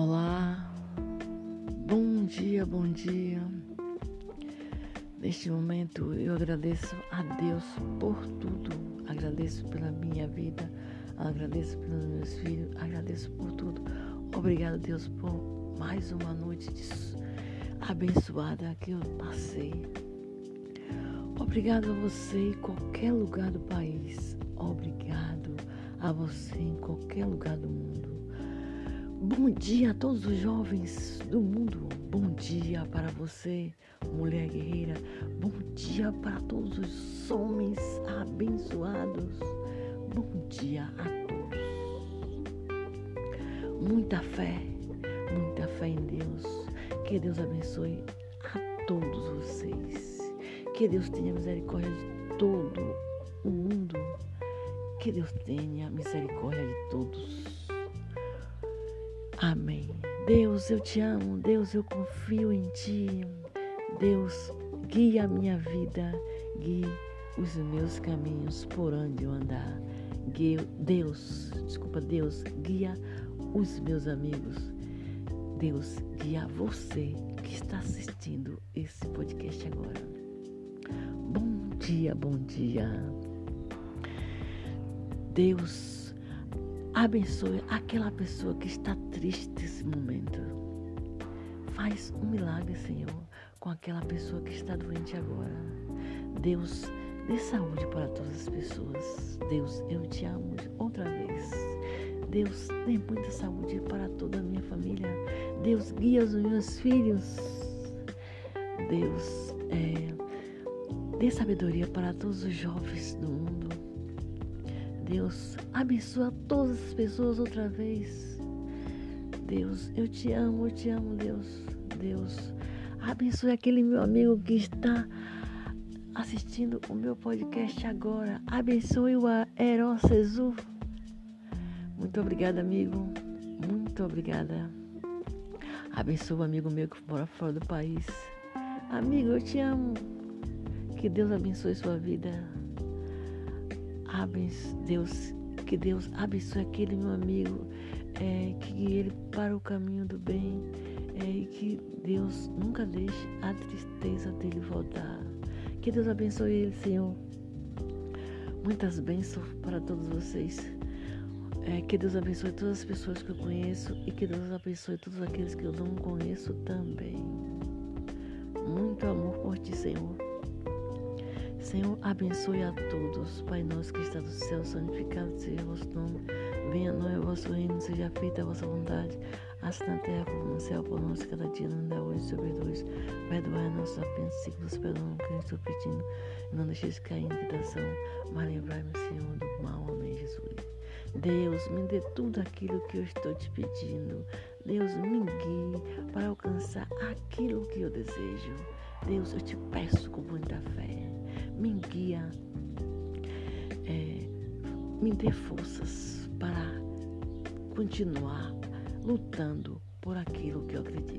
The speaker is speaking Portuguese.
Olá, bom dia, bom dia. Neste momento eu agradeço a Deus por tudo. Agradeço pela minha vida, agradeço pelos meus filhos, agradeço por tudo. Obrigado, Deus, por mais uma noite abençoada que eu passei. Obrigado a você em qualquer lugar do país. Obrigado a você em qualquer lugar do mundo. Bom dia a todos os jovens do mundo. Bom dia para você, mulher guerreira. Bom dia para todos os homens abençoados. Bom dia a todos. Muita fé, muita fé em Deus. Que Deus abençoe a todos vocês. Que Deus tenha misericórdia de todo o mundo. Que Deus tenha misericórdia de todos. Amém. Deus, eu te amo. Deus, eu confio em ti. Deus, guia a minha vida. Guie os meus caminhos por onde eu andar. Deus, desculpa, Deus, guia os meus amigos. Deus, guia você que está assistindo esse podcast agora. Bom dia, bom dia. Deus, Abençoe aquela pessoa que está triste nesse momento. Faz um milagre, Senhor, com aquela pessoa que está doente agora. Deus, dê saúde para todas as pessoas. Deus, eu te amo outra vez. Deus, dê muita saúde para toda a minha família. Deus, guia os meus filhos. Deus, é, dê sabedoria para todos os jovens do mundo. Deus, abençoa todas as pessoas outra vez. Deus, eu te amo, eu te amo, Deus. Deus, abençoe aquele meu amigo que está assistindo o meu podcast agora. Abençoe o Herói Cezu. Muito obrigada, amigo. Muito obrigada. Abençoe o amigo meu que mora fora do país. Amigo, eu te amo. Que Deus abençoe sua vida. Deus, que Deus abençoe aquele meu amigo, é, que ele para o caminho do bem é, e que Deus nunca deixe a tristeza dele voltar. Que Deus abençoe ele, Senhor. Muitas bênçãos para todos vocês. É, que Deus abençoe todas as pessoas que eu conheço e que Deus abençoe todos aqueles que eu não conheço também. Muito amor por ti, Senhor. Senhor, abençoe a todos. Pai nosso que está no céu, santificado seja o vosso nome. Venha a nós o vosso reino, seja feita a vossa vontade, assim na terra como no céu, por nós cada dia nos dá hoje sobre dois. Perdoai a nossa ofensa, se nos perdoam que estou pedindo. Não deixeis cair em tentação, mas livrai-me, Senhor, do mal. Amém, Jesus. Deus, me dê tudo aquilo que eu estou te pedindo. Deus, me guie para alcançar aquilo que eu desejo. Deus, eu te peço com muita fé me guia, é, me dê forças para continuar lutando por aquilo que eu acredito.